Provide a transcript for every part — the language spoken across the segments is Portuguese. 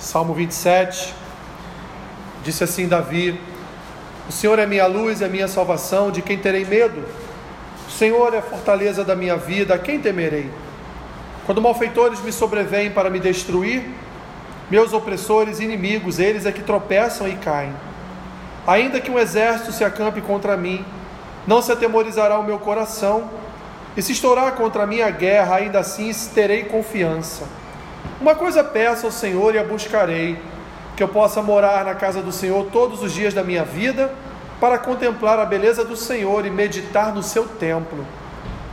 Salmo 27, disse assim Davi: O Senhor é minha luz e a minha salvação, de quem terei medo? O Senhor é a fortaleza da minha vida, a quem temerei? Quando malfeitores me sobrevêm para me destruir, meus opressores e inimigos, eles é que tropeçam e caem. Ainda que um exército se acampe contra mim, não se atemorizará o meu coração, e se estourar contra mim a guerra, ainda assim terei confiança. Uma coisa peço ao Senhor e a buscarei, que eu possa morar na casa do Senhor todos os dias da minha vida, para contemplar a beleza do Senhor e meditar no seu templo.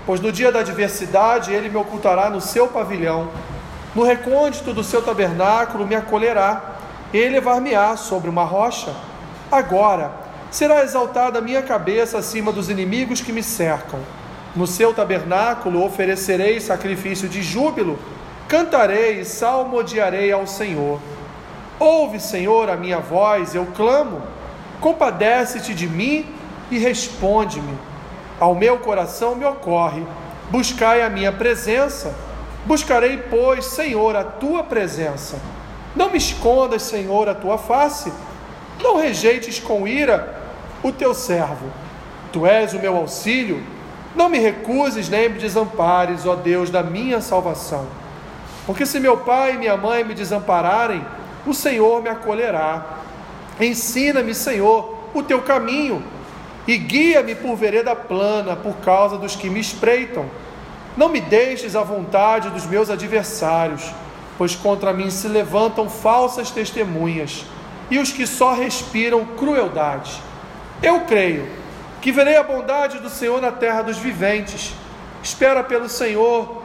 Pois no dia da adversidade ele me ocultará no seu pavilhão, no recôndito do seu tabernáculo me acolherá, ele levar-me-á sobre uma rocha. Agora será exaltada a minha cabeça acima dos inimigos que me cercam. No seu tabernáculo oferecerei sacrifício de júbilo Cantarei e salmodiarei ao Senhor. Ouve, Senhor, a minha voz, eu clamo. Compadece-te de mim e responde-me. Ao meu coração me ocorre. Buscai a minha presença. Buscarei, pois, Senhor, a tua presença. Não me escondas, Senhor, a tua face. Não rejeites com ira o teu servo. Tu és o meu auxílio. Não me recuses nem me desampares, ó Deus da minha salvação. Porque se meu pai e minha mãe me desampararem, o Senhor me acolherá. Ensina-me, Senhor, o teu caminho e guia-me por vereda plana por causa dos que me espreitam. Não me deixes à vontade dos meus adversários, pois contra mim se levantam falsas testemunhas e os que só respiram crueldade. Eu creio que verei a bondade do Senhor na terra dos viventes. Espera pelo Senhor,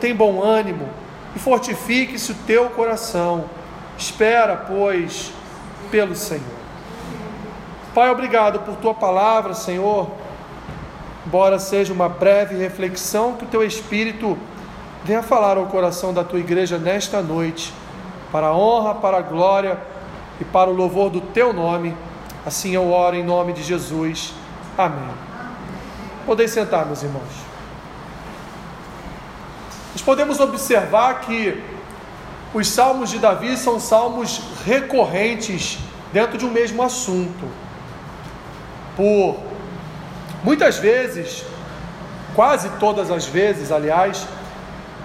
tem bom ânimo e fortifique-se o teu coração. Espera, pois, pelo Senhor. Pai, obrigado por tua palavra, Senhor. Embora seja uma breve reflexão, que o teu Espírito venha falar ao coração da tua igreja nesta noite, para a honra, para a glória e para o louvor do teu nome. Assim eu oro em nome de Jesus. Amém. Podem sentar, meus irmãos nós podemos observar que os salmos de Davi são salmos recorrentes dentro de um mesmo assunto. Por muitas vezes, quase todas as vezes, aliás,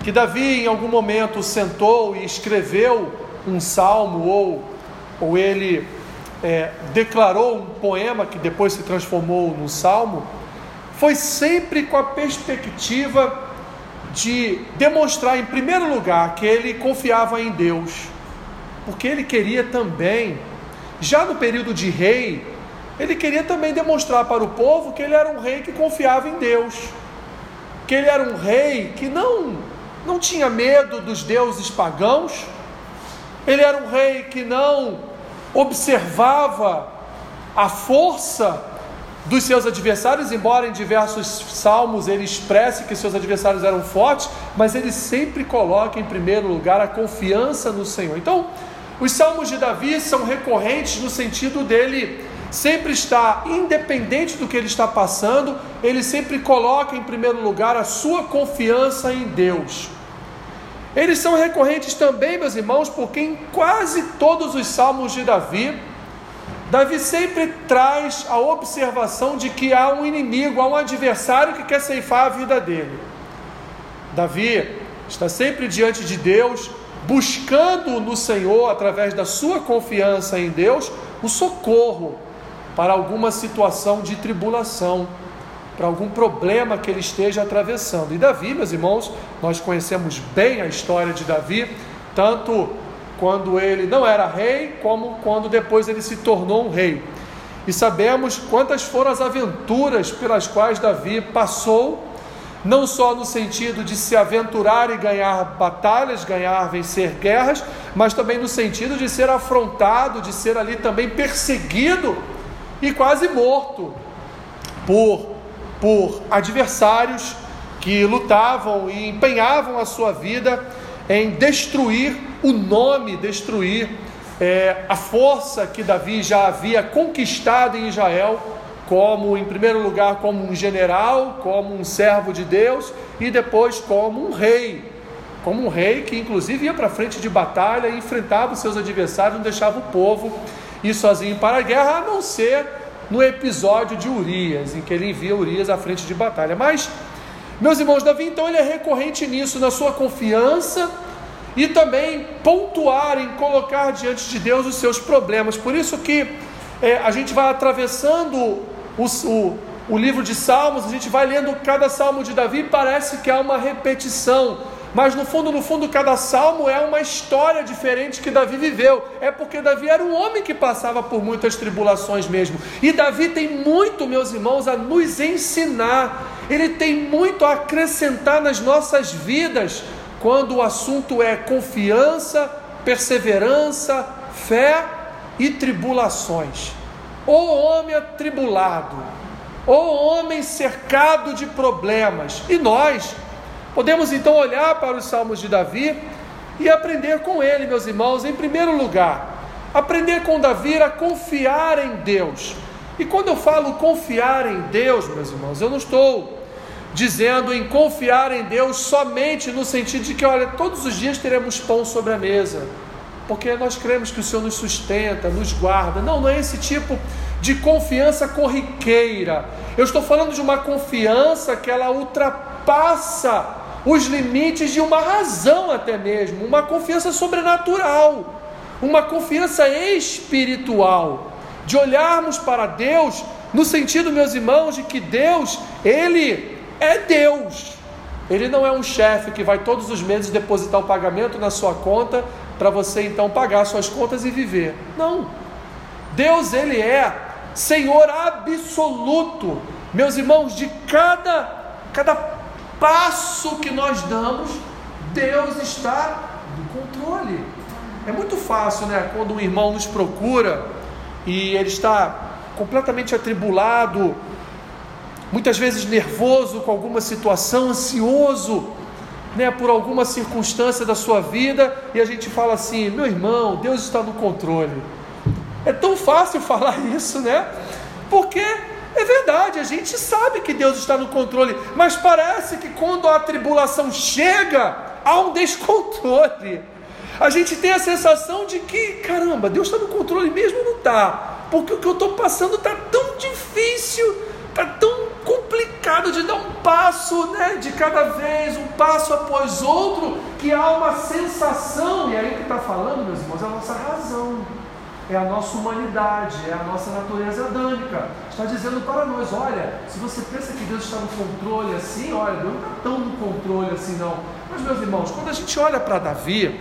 que Davi em algum momento sentou e escreveu um salmo ou, ou ele é, declarou um poema que depois se transformou num salmo, foi sempre com a perspectiva de demonstrar, em primeiro lugar, que ele confiava em Deus, porque ele queria também, já no período de rei, ele queria também demonstrar para o povo que ele era um rei que confiava em Deus, que ele era um rei que não, não tinha medo dos deuses pagãos, ele era um rei que não observava a força dos seus adversários, embora em diversos salmos ele expresse que seus adversários eram fortes, mas ele sempre coloca em primeiro lugar a confiança no Senhor. Então, os salmos de Davi são recorrentes no sentido dele sempre estar independente do que ele está passando, ele sempre coloca em primeiro lugar a sua confiança em Deus. Eles são recorrentes também, meus irmãos, porque em quase todos os salmos de Davi, Davi sempre traz a observação de que há um inimigo, há um adversário que quer ceifar a vida dele. Davi está sempre diante de Deus, buscando no Senhor, através da sua confiança em Deus, o socorro para alguma situação de tribulação, para algum problema que ele esteja atravessando. E Davi, meus irmãos, nós conhecemos bem a história de Davi, tanto quando ele não era rei, como quando depois ele se tornou um rei. E sabemos quantas foram as aventuras pelas quais Davi passou, não só no sentido de se aventurar e ganhar batalhas, ganhar, vencer guerras, mas também no sentido de ser afrontado, de ser ali também perseguido e quase morto por, por adversários que lutavam e empenhavam a sua vida em destruir o nome destruir é, a força que Davi já havia conquistado em Israel, como, em primeiro lugar, como um general, como um servo de Deus e depois como um rei. como um rei que inclusive ia para frente de batalha e enfrentava os seus adversários, não deixava o povo ir sozinho para a guerra, a não ser no episódio de Urias, em que ele envia Urias à frente de batalha. Mas, meus irmãos, Davi então ele é recorrente nisso, na sua confiança e também pontuar em colocar diante de Deus os seus problemas. Por isso que é, a gente vai atravessando o, o, o livro de Salmos, a gente vai lendo cada salmo de Davi, parece que há uma repetição mas no fundo, no fundo, cada salmo é uma história diferente que Davi viveu. É porque Davi era um homem que passava por muitas tribulações mesmo. E Davi tem muito, meus irmãos, a nos ensinar. Ele tem muito a acrescentar nas nossas vidas quando o assunto é confiança, perseverança, fé e tribulações. O homem atribulado, o homem cercado de problemas. E nós, Podemos então olhar para os Salmos de Davi e aprender com ele, meus irmãos, em primeiro lugar, aprender com Davi a confiar em Deus. E quando eu falo confiar em Deus, meus irmãos, eu não estou dizendo em confiar em Deus somente no sentido de que, olha, todos os dias teremos pão sobre a mesa, porque nós cremos que o Senhor nos sustenta, nos guarda. Não, não é esse tipo de confiança corriqueira. Eu estou falando de uma confiança que ela ultrapassa os limites de uma razão, até mesmo, uma confiança sobrenatural, uma confiança espiritual, de olharmos para Deus no sentido, meus irmãos, de que Deus, Ele é Deus. Ele não é um chefe que vai todos os meses depositar o pagamento na sua conta para você então pagar suas contas e viver. Não. Deus, Ele é Senhor absoluto. Meus irmãos, de cada, cada passo que nós damos, Deus está no controle. É muito fácil, né? Quando um irmão nos procura e ele está completamente atribulado, muitas vezes nervoso com alguma situação, ansioso, né, por alguma circunstância da sua vida, e a gente fala assim: meu irmão, Deus está no controle. É tão fácil falar isso, né? Porque é verdade, a gente sabe que Deus está no controle, mas parece que quando a tribulação chega, há um descontrole. A gente tem a sensação de que, caramba, Deus está no controle mesmo não está? Porque o que eu estou passando está tão difícil, está tão complicado de dar um passo né, de cada vez, um passo após outro, que há uma sensação, e aí que está falando, meus irmãos, é a nossa razão é a nossa humanidade, é a nossa natureza Está dizendo para nós: olha, se você pensa que Deus está no controle assim, olha, Deus não está tão no controle assim, não. Mas, meus irmãos, quando a gente olha para Davi,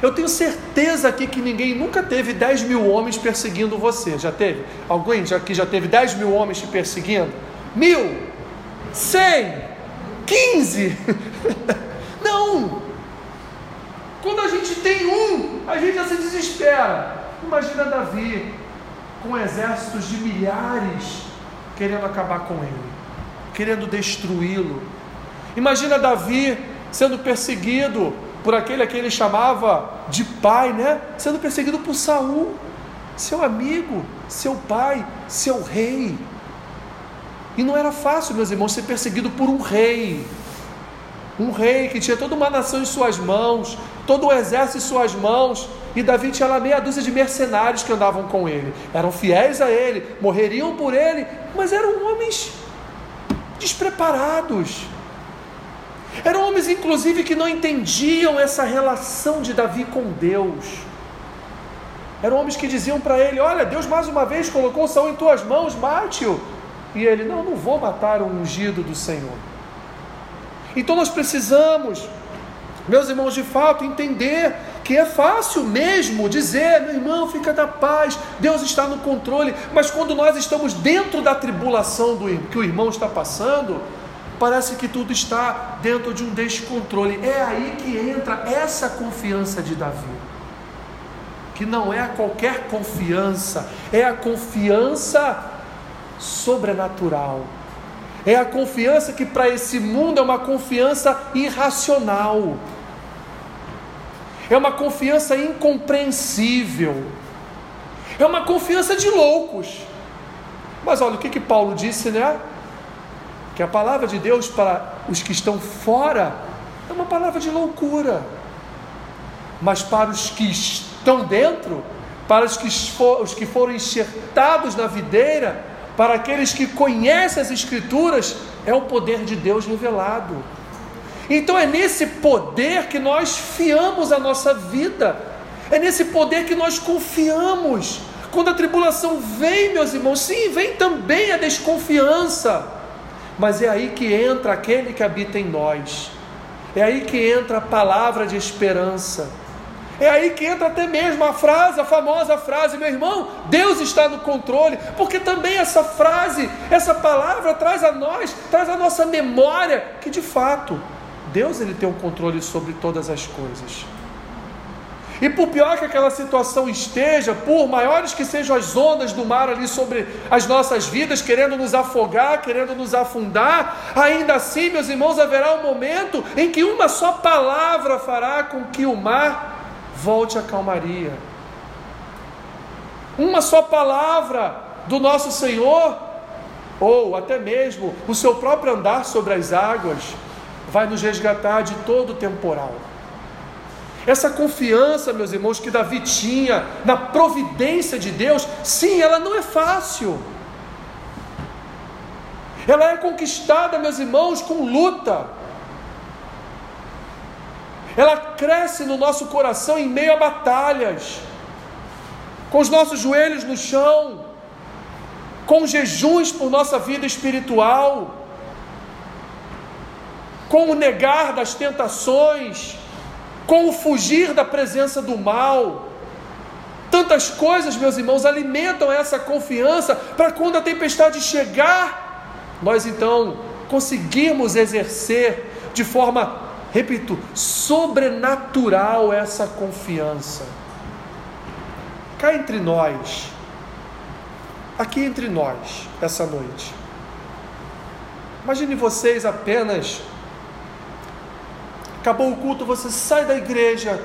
eu tenho certeza aqui que ninguém nunca teve 10 mil homens perseguindo você. Já teve? Alguém aqui já teve 10 mil homens te perseguindo? Mil? Cem? Quinze? não! Quando a gente tem um, a gente já se desespera. Imagina Davi com exércitos de milhares querendo acabar com ele, querendo destruí-lo. Imagina Davi sendo perseguido por aquele a quem ele chamava de pai, né? Sendo perseguido por Saul, seu amigo, seu pai, seu rei. E não era fácil, meus irmãos, ser perseguido por um rei. Um rei que tinha toda uma nação em suas mãos, todo o exército em suas mãos, e Davi tinha lá meia dúzia de mercenários que andavam com ele, eram fiéis a ele, morreriam por ele, mas eram homens despreparados. Eram homens, inclusive, que não entendiam essa relação de Davi com Deus. Eram homens que diziam para ele: Olha, Deus mais uma vez colocou Saul em tuas mãos, mate-o. E ele: Não, não vou matar o ungido do Senhor. Então nós precisamos meus irmãos, de fato, entender que é fácil mesmo dizer, meu irmão, fica da paz, Deus está no controle, mas quando nós estamos dentro da tribulação do que o irmão está passando, parece que tudo está dentro de um descontrole. É aí que entra essa confiança de Davi. Que não é qualquer confiança, é a confiança sobrenatural é a confiança que para esse mundo é uma confiança irracional. É uma confiança incompreensível. É uma confiança de loucos. Mas olha o que, que Paulo disse, né? Que a palavra de Deus para os que estão fora é uma palavra de loucura. Mas para os que estão dentro, para os que, for, os que foram enxertados na videira, para aqueles que conhecem as Escrituras, é o poder de Deus revelado. Então é nesse poder que nós fiamos a nossa vida, é nesse poder que nós confiamos. Quando a tribulação vem, meus irmãos, sim, vem também a desconfiança, mas é aí que entra aquele que habita em nós, é aí que entra a palavra de esperança. É aí que entra até mesmo a frase, a famosa frase, meu irmão, Deus está no controle, porque também essa frase, essa palavra traz a nós, traz a nossa memória que de fato Deus ele tem o controle sobre todas as coisas. E por pior que aquela situação esteja, por maiores que sejam as ondas do mar ali sobre as nossas vidas, querendo nos afogar, querendo nos afundar, ainda assim, meus irmãos, haverá um momento em que uma só palavra fará com que o mar volte à calmaria. Uma só palavra do nosso Senhor, ou até mesmo o seu próprio andar sobre as águas, vai nos resgatar de todo o temporal. Essa confiança, meus irmãos, que Davi tinha na providência de Deus, sim, ela não é fácil. Ela é conquistada, meus irmãos, com luta. Ela cresce no nosso coração em meio a batalhas, com os nossos joelhos no chão, com jejuns por nossa vida espiritual com o negar das tentações, com o fugir da presença do mal. Tantas coisas, meus irmãos, alimentam essa confiança para quando a tempestade chegar, nós então conseguirmos exercer de forma, repito, sobrenatural essa confiança. Cá entre nós, aqui entre nós, essa noite. Imagine vocês apenas Acabou o culto, você sai da igreja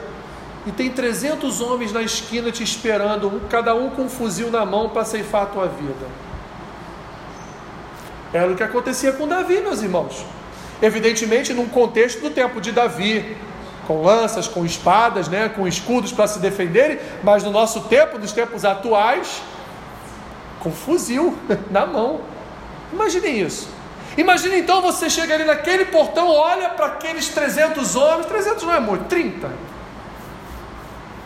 e tem 300 homens na esquina te esperando, cada um com um fuzil na mão para ceifar a tua vida. Era o que acontecia com Davi, meus irmãos. Evidentemente, num contexto do tempo de Davi, com lanças, com espadas, né, com escudos para se defenderem, mas no nosso tempo, nos tempos atuais, com fuzil na mão. Imaginem isso. Imagina então você chega ali naquele portão, olha para aqueles 300 homens, 300 não é muito, 30.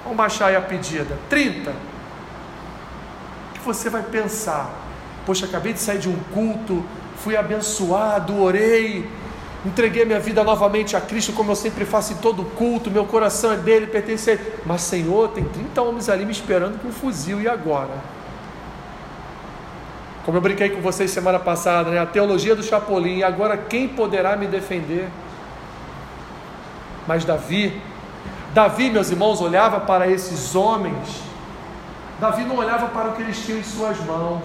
Vamos baixar aí a pedida, 30. O que você vai pensar? Poxa, acabei de sair de um culto, fui abençoado, orei, entreguei minha vida novamente a Cristo, como eu sempre faço em todo culto, meu coração é dele, pertence a ele. Mas, Senhor, tem 30 homens ali me esperando com um fuzil, e agora? Como eu brinquei com vocês semana passada, né? a teologia do Chapolin, e agora quem poderá me defender? Mas Davi, Davi, meus irmãos, olhava para esses homens, Davi não olhava para o que eles tinham em suas mãos,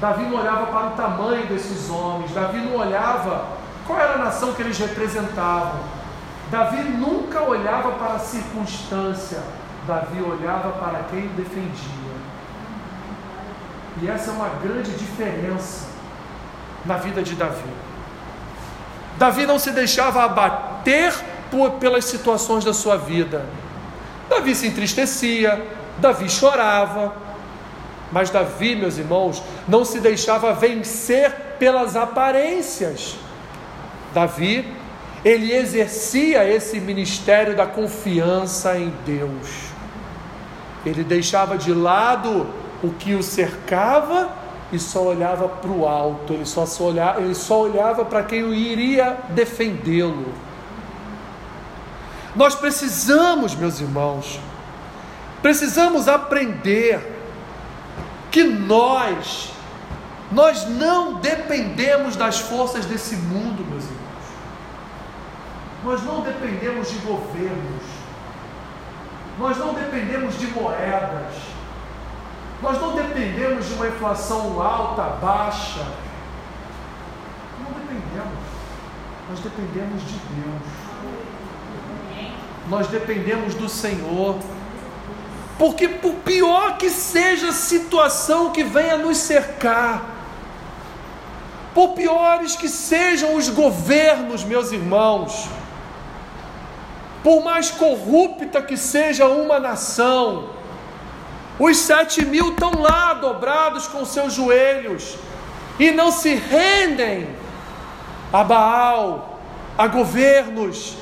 Davi não olhava para o tamanho desses homens, Davi não olhava qual era a nação que eles representavam, Davi nunca olhava para a circunstância, Davi olhava para quem defendia. E essa é uma grande diferença na vida de Davi. Davi não se deixava abater por, pelas situações da sua vida. Davi se entristecia, Davi chorava, mas Davi, meus irmãos, não se deixava vencer pelas aparências. Davi, ele exercia esse ministério da confiança em Deus. Ele deixava de lado o que o cercava e só olhava para o alto, ele só, só olhava, ele só olhava para quem iria defendê-lo. Nós precisamos, meus irmãos, precisamos aprender que nós, nós não dependemos das forças desse mundo. Nós não dependemos de governos. Nós não dependemos de moedas. Nós não dependemos de uma inflação alta, baixa. Não dependemos. Nós dependemos de Deus. Nós dependemos do Senhor. Porque, por pior que seja a situação que venha nos cercar, por piores que sejam os governos, meus irmãos, por mais corrupta que seja uma nação, os sete mil estão lá dobrados com seus joelhos e não se rendem a Baal, a governos,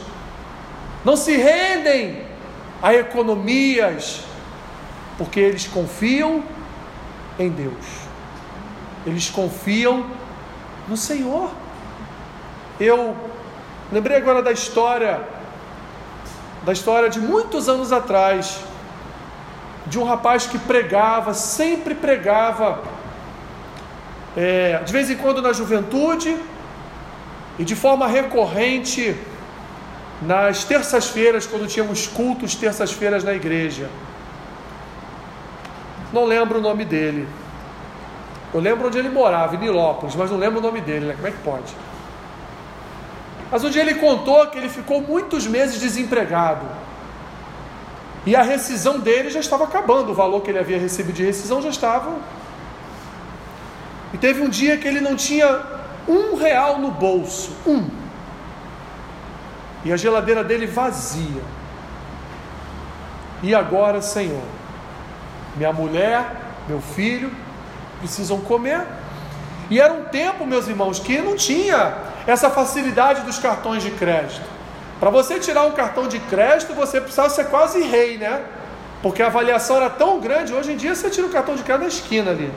não se rendem a economias, porque eles confiam em Deus, eles confiam no Senhor. Eu lembrei agora da história, da história de muitos anos atrás, de um rapaz que pregava, sempre pregava, é, de vez em quando na juventude e de forma recorrente nas terças-feiras, quando tínhamos cultos terças-feiras na igreja. Não lembro o nome dele. Eu lembro onde ele morava, em Nilópolis, mas não lembro o nome dele, né? Como é que pode? Mas um dia ele contou que ele ficou muitos meses desempregado. E a rescisão dele já estava acabando, o valor que ele havia recebido de rescisão já estava. E teve um dia que ele não tinha um real no bolso, um. E a geladeira dele vazia. E agora, Senhor, minha mulher, meu filho precisam comer. E era um tempo, meus irmãos, que não tinha essa facilidade dos cartões de crédito. Para você tirar um cartão de crédito, você precisava ser quase rei, né? Porque a avaliação era tão grande. Hoje em dia, você tira o cartão de crédito na esquina ali.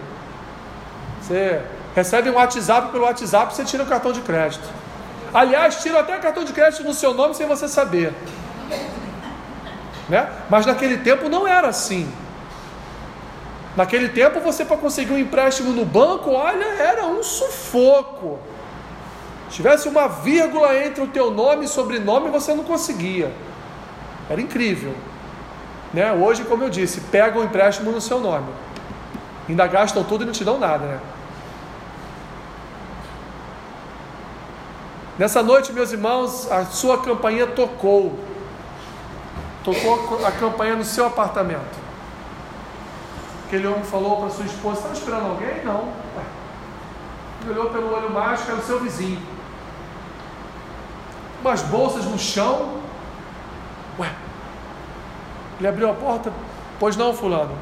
Você recebe um WhatsApp pelo WhatsApp, você tira o cartão de crédito. Aliás, tira até cartão de crédito no seu nome sem você saber. Né? Mas naquele tempo não era assim. Naquele tempo, você para conseguir um empréstimo no banco, olha, era um sufoco. Se tivesse uma vírgula entre o teu nome e sobrenome, você não conseguia. Era incrível. Né? Hoje, como eu disse, pegam o empréstimo no seu nome. Ainda gastam tudo e não te dão nada, né? Nessa noite, meus irmãos, a sua campainha tocou. Tocou a campainha no seu apartamento. Aquele homem falou para sua esposa: Estava esperando alguém? Não. Ele olhou pelo olho mágico, era o seu vizinho. Umas bolsas no chão. Ué. Ele abriu a porta. Pois não, Fulano.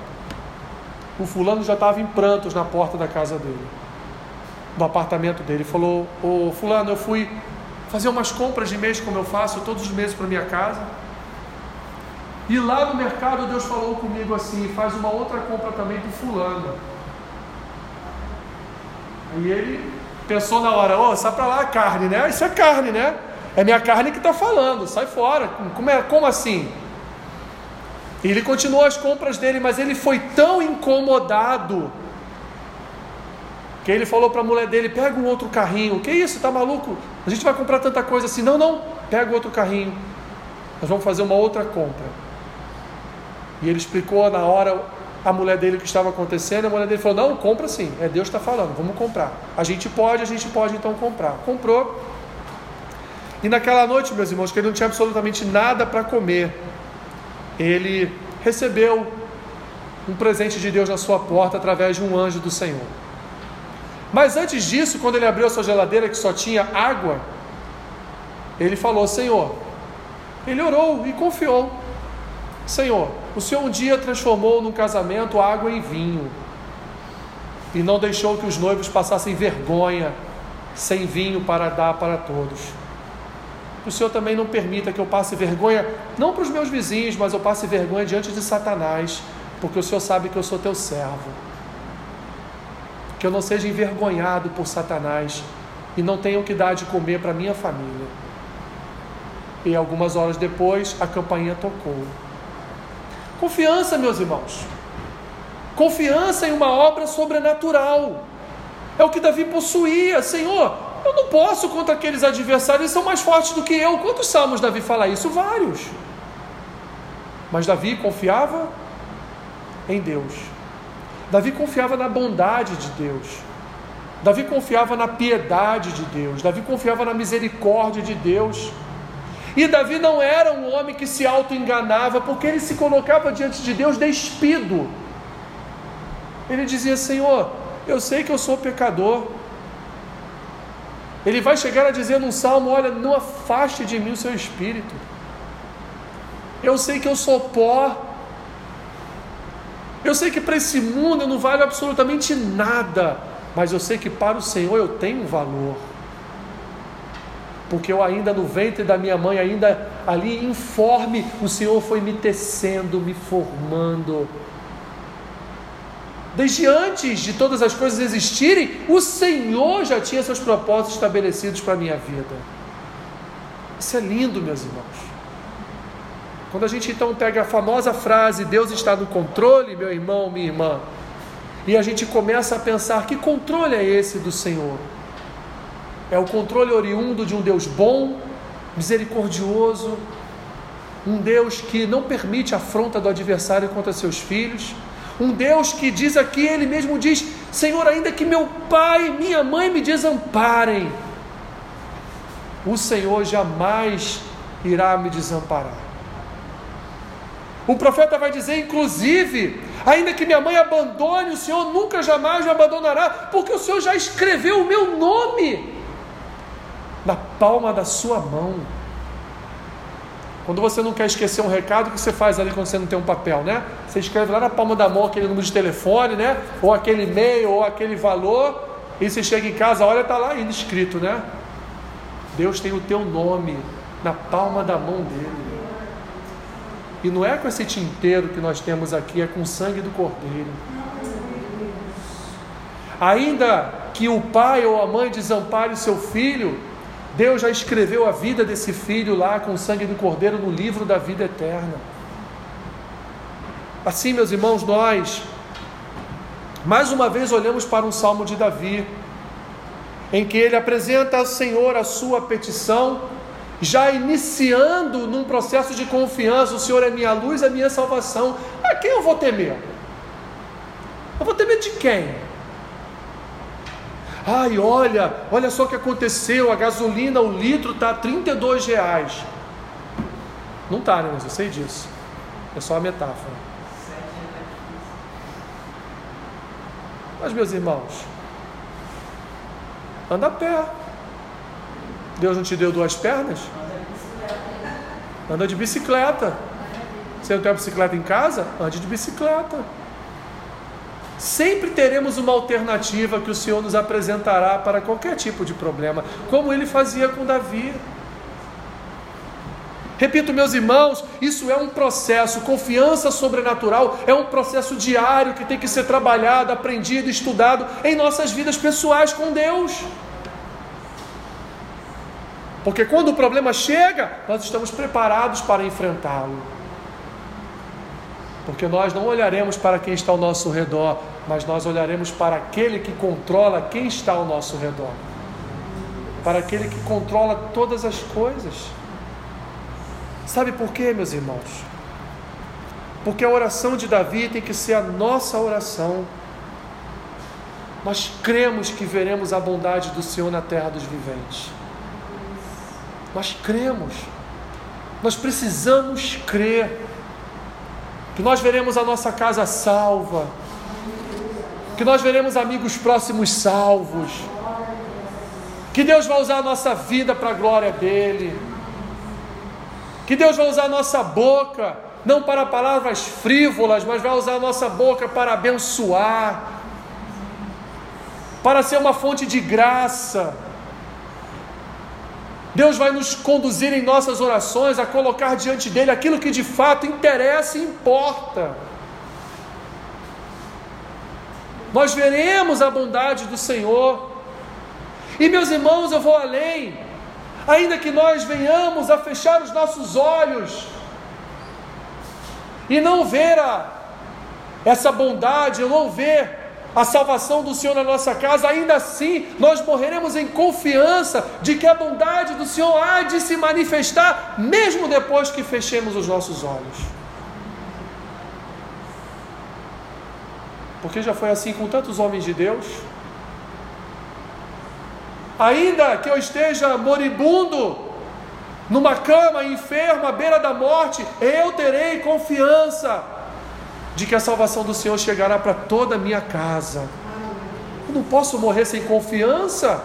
O Fulano já estava em prantos na porta da casa dele, do apartamento dele. Ele falou: Ô Fulano, eu fui fazer umas compras de mês, como eu faço todos os meses para minha casa. E lá no mercado Deus falou comigo assim: faz uma outra compra também do fulano. E ele pensou na hora: ô, oh, sai para lá a carne, né? Isso é carne, né? É minha carne que está falando, sai fora. Como, é, como assim? E ele continuou as compras dele, mas ele foi tão incomodado que ele falou para a mulher dele: pega um outro carrinho. Que isso, tá maluco? A gente vai comprar tanta coisa assim. Não, não, pega outro carrinho. Nós vamos fazer uma outra compra. E ele explicou na hora a mulher dele o que estava acontecendo. A mulher dele falou: Não, compra sim, é Deus está falando, vamos comprar. A gente pode, a gente pode então comprar. Comprou. E naquela noite, meus irmãos, que ele não tinha absolutamente nada para comer, ele recebeu um presente de Deus na sua porta através de um anjo do Senhor. Mas antes disso, quando ele abriu a sua geladeira que só tinha água, ele falou: Senhor, ele orou e confiou. Senhor, o Senhor um dia transformou num casamento água em vinho e não deixou que os noivos passassem vergonha sem vinho para dar para todos. O Senhor também não permita que eu passe vergonha, não para os meus vizinhos, mas eu passe vergonha diante de Satanás, porque o Senhor sabe que eu sou teu servo. Que eu não seja envergonhado por Satanás e não tenha o que dar de comer para minha família. E algumas horas depois, a campainha tocou. Confiança, meus irmãos. Confiança em uma obra sobrenatural. É o que Davi possuía. Senhor, eu não posso contra aqueles adversários, eles são mais fortes do que eu. Quantos salmos Davi fala isso? Vários. Mas Davi confiava em Deus. Davi confiava na bondade de Deus. Davi confiava na piedade de Deus. Davi confiava na misericórdia de Deus. E Davi não era um homem que se auto-enganava, porque ele se colocava diante de Deus despido. Ele dizia: Senhor, eu sei que eu sou pecador. Ele vai chegar a dizer num salmo: Olha, não afaste de mim o seu espírito. Eu sei que eu sou pó. Eu sei que para esse mundo eu não valho absolutamente nada. Mas eu sei que para o Senhor eu tenho valor. Porque eu ainda no ventre da minha mãe, ainda ali informe, o Senhor foi me tecendo, me formando. Desde antes de todas as coisas existirem, o Senhor já tinha seus propósitos estabelecidos para a minha vida. Isso é lindo, meus irmãos. Quando a gente então pega a famosa frase Deus está no controle, meu irmão, minha irmã, e a gente começa a pensar que controle é esse do Senhor? É o controle oriundo de um Deus bom, misericordioso, um Deus que não permite a afronta do adversário contra seus filhos, um Deus que diz aqui, ele mesmo diz: Senhor, ainda que meu pai e minha mãe me desamparem, o Senhor jamais irá me desamparar. O profeta vai dizer, inclusive, ainda que minha mãe abandone, o Senhor nunca jamais me abandonará, porque o Senhor já escreveu o meu nome na palma da sua mão. Quando você não quer esquecer um recado, o que você faz ali quando você não tem um papel, né? Você escreve lá na palma da mão aquele número de telefone, né? Ou aquele e-mail, ou aquele valor, e você chega em casa, olha, está lá ainda escrito, né? Deus tem o teu nome na palma da mão dele. E não é com esse tinteiro que nós temos aqui, é com o sangue do Cordeiro. Ainda que o pai ou a mãe desampare o seu filho, Deus já escreveu a vida desse filho lá com o sangue do Cordeiro no livro da vida eterna. Assim, meus irmãos, nós mais uma vez olhamos para um salmo de Davi, em que ele apresenta ao Senhor a sua petição, já iniciando num processo de confiança: o Senhor é minha luz, a minha salvação. A quem eu vou temer? Eu vou temer de quem? Ai, olha, olha só o que aconteceu, a gasolina, o litro está a 32 reais. Não está, né? Mas eu sei disso. É só uma metáfora. Mas, meus irmãos, anda a pé. Deus não te deu duas pernas? Anda de bicicleta. Você não tem uma bicicleta em casa? Ande de bicicleta. Sempre teremos uma alternativa que o Senhor nos apresentará para qualquer tipo de problema, como ele fazia com Davi. Repito, meus irmãos, isso é um processo, confiança sobrenatural é um processo diário que tem que ser trabalhado, aprendido, estudado em nossas vidas pessoais com Deus. Porque quando o problema chega, nós estamos preparados para enfrentá-lo. Porque nós não olharemos para quem está ao nosso redor, mas nós olharemos para aquele que controla quem está ao nosso redor. Para aquele que controla todas as coisas. Sabe por quê, meus irmãos? Porque a oração de Davi tem que ser a nossa oração. Nós cremos que veremos a bondade do Senhor na terra dos viventes. Nós cremos. Nós precisamos crer que nós veremos a nossa casa salva, que nós veremos amigos próximos salvos, que Deus vai usar a nossa vida para a glória dEle, que Deus vai usar a nossa boca, não para palavras frívolas, mas vai usar a nossa boca para abençoar, para ser uma fonte de graça Deus vai nos conduzir em nossas orações a colocar diante dele aquilo que de fato interessa e importa. Nós veremos a bondade do Senhor. E meus irmãos, eu vou além. Ainda que nós venhamos a fechar os nossos olhos e não ver a, essa bondade, não ver a salvação do Senhor na nossa casa, ainda assim nós morreremos em confiança de que a bondade do Senhor há de se manifestar, mesmo depois que fechemos os nossos olhos. Porque já foi assim com tantos homens de Deus. Ainda que eu esteja moribundo, numa cama, enfermo, à beira da morte, eu terei confiança de que a salvação do Senhor chegará para toda a minha casa. Eu não posso morrer sem confiança.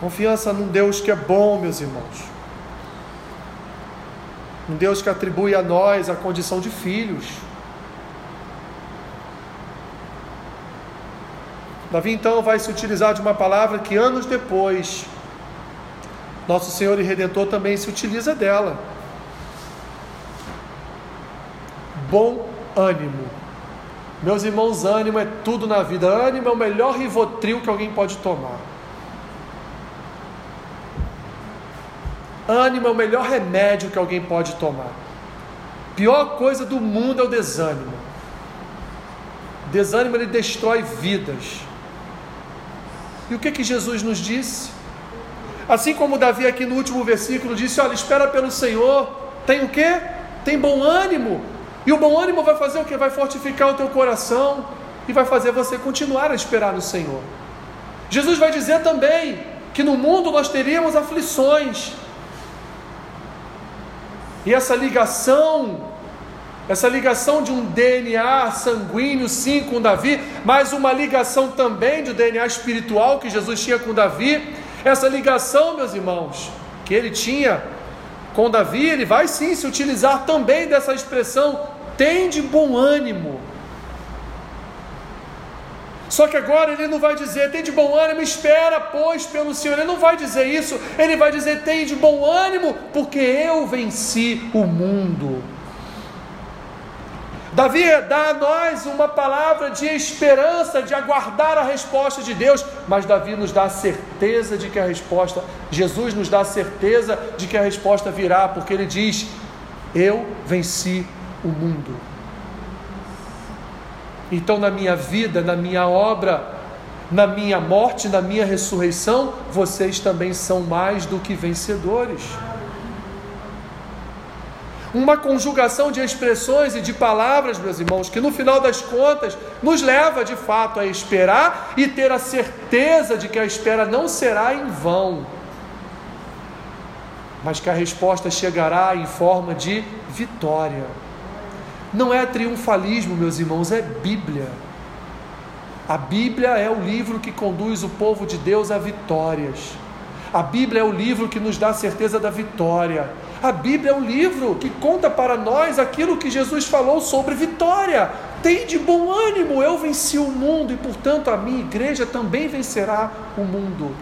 Confiança num Deus que é bom, meus irmãos. Um Deus que atribui a nós a condição de filhos. Davi então vai se utilizar de uma palavra que anos depois, nosso Senhor e Redentor também se utiliza dela. Bom ânimo. Meus irmãos, ânimo é tudo na vida. Ânimo é o melhor rivotril que alguém pode tomar. Ânimo é o melhor remédio que alguém pode tomar. Pior coisa do mundo é o desânimo. Desânimo ele destrói vidas. E o que que Jesus nos disse? Assim como Davi aqui no último versículo disse: Olha, espera pelo Senhor, tem o que? Tem bom ânimo. E o bom ânimo vai fazer o que? Vai fortificar o teu coração e vai fazer você continuar a esperar no Senhor. Jesus vai dizer também que no mundo nós teríamos aflições. E essa ligação essa ligação de um DNA sanguíneo, sim, com Davi, mas uma ligação também de DNA espiritual que Jesus tinha com Davi. Essa ligação, meus irmãos, que ele tinha com Davi, ele vai sim se utilizar também dessa expressão: tem de bom ânimo. Só que agora ele não vai dizer, tem de bom ânimo, espera, pois, pelo Senhor. Ele não vai dizer isso, ele vai dizer, tem de bom ânimo, porque eu venci o mundo. Davi dá a nós uma palavra de esperança, de aguardar a resposta de Deus, mas Davi nos dá a certeza de que a resposta, Jesus nos dá a certeza de que a resposta virá, porque ele diz: Eu venci o mundo. Então, na minha vida, na minha obra, na minha morte, na minha ressurreição, vocês também são mais do que vencedores uma conjugação de expressões e de palavras, meus irmãos, que no final das contas nos leva de fato a esperar e ter a certeza de que a espera não será em vão, mas que a resposta chegará em forma de vitória. Não é triunfalismo, meus irmãos, é Bíblia. A Bíblia é o livro que conduz o povo de Deus a vitórias. A Bíblia é o livro que nos dá a certeza da vitória. A Bíblia é um livro que conta para nós aquilo que Jesus falou sobre vitória. Tem de bom ânimo, eu venci o mundo e, portanto, a minha igreja também vencerá o mundo.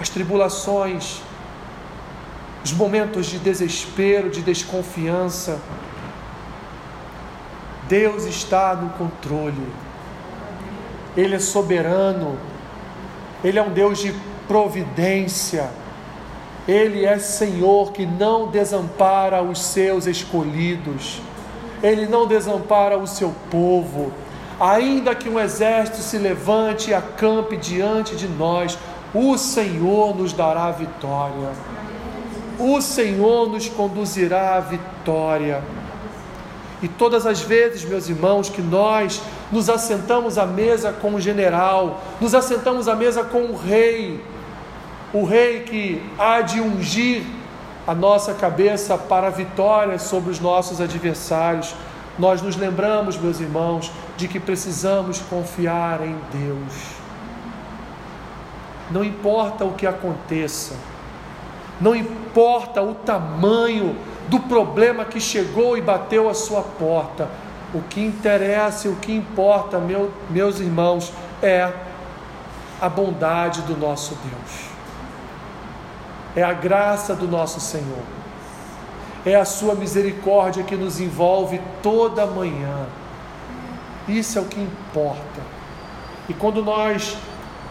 As tribulações, os momentos de desespero, de desconfiança, Deus está no controle. Ele é soberano. Ele é um Deus de providência. Ele é Senhor que não desampara os seus escolhidos, Ele não desampara o seu povo. Ainda que um exército se levante e acampe diante de nós, o Senhor nos dará vitória. O Senhor nos conduzirá à vitória. E todas as vezes, meus irmãos, que nós nos assentamos à mesa com o general, nos assentamos à mesa com o rei, o rei que há de ungir a nossa cabeça para a vitória sobre os nossos adversários. Nós nos lembramos, meus irmãos, de que precisamos confiar em Deus. Não importa o que aconteça, não importa o tamanho do problema que chegou e bateu a sua porta, o que interessa e o que importa, meu, meus irmãos, é a bondade do nosso Deus é a graça do nosso Senhor, é a Sua misericórdia que nos envolve toda manhã. Isso é o que importa. E quando nós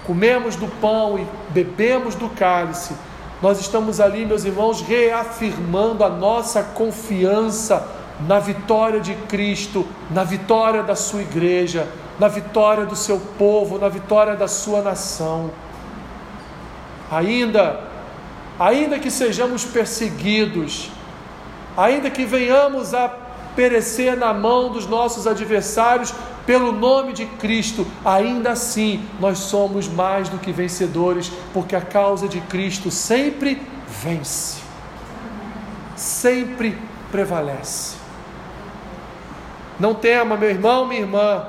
comemos do pão e bebemos do cálice, nós estamos ali, meus irmãos, reafirmando a nossa confiança na vitória de Cristo, na vitória da sua igreja, na vitória do seu povo, na vitória da sua nação. Ainda ainda que sejamos perseguidos, ainda que venhamos a perecer na mão dos nossos adversários pelo nome de Cristo, ainda assim nós somos mais do que vencedores, porque a causa de Cristo sempre vence, sempre prevalece. Não tema, meu irmão, minha irmã,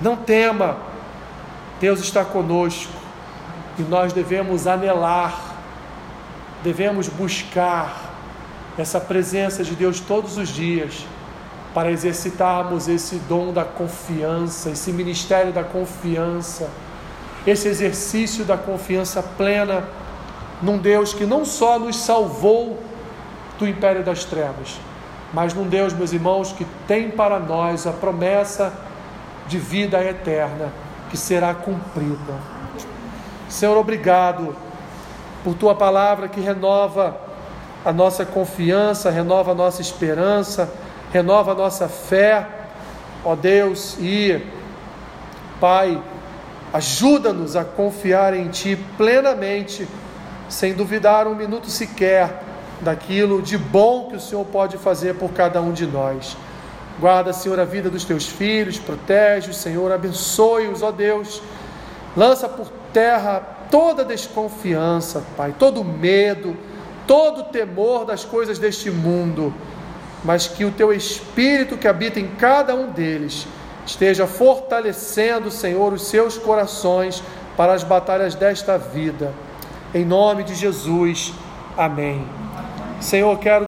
não tema, Deus está conosco. E nós devemos anelar, devemos buscar essa presença de Deus todos os dias para exercitarmos esse dom da confiança, esse ministério da confiança, esse exercício da confiança plena num Deus que não só nos salvou do império das trevas, mas num Deus, meus irmãos, que tem para nós a promessa de vida eterna que será cumprida. Senhor, obrigado por tua palavra que renova a nossa confiança, renova a nossa esperança, renova a nossa fé, ó Deus, e Pai, ajuda-nos a confiar em Ti plenamente, sem duvidar um minuto sequer daquilo de bom que o Senhor pode fazer por cada um de nós. Guarda, Senhor, a vida dos teus filhos, protege, Senhor, abençoe-os, ó Deus. Lança por terra toda desconfiança, Pai, todo medo, todo temor das coisas deste mundo, mas que o teu Espírito que habita em cada um deles esteja fortalecendo, Senhor, os seus corações para as batalhas desta vida. Em nome de Jesus. Amém. Senhor, quero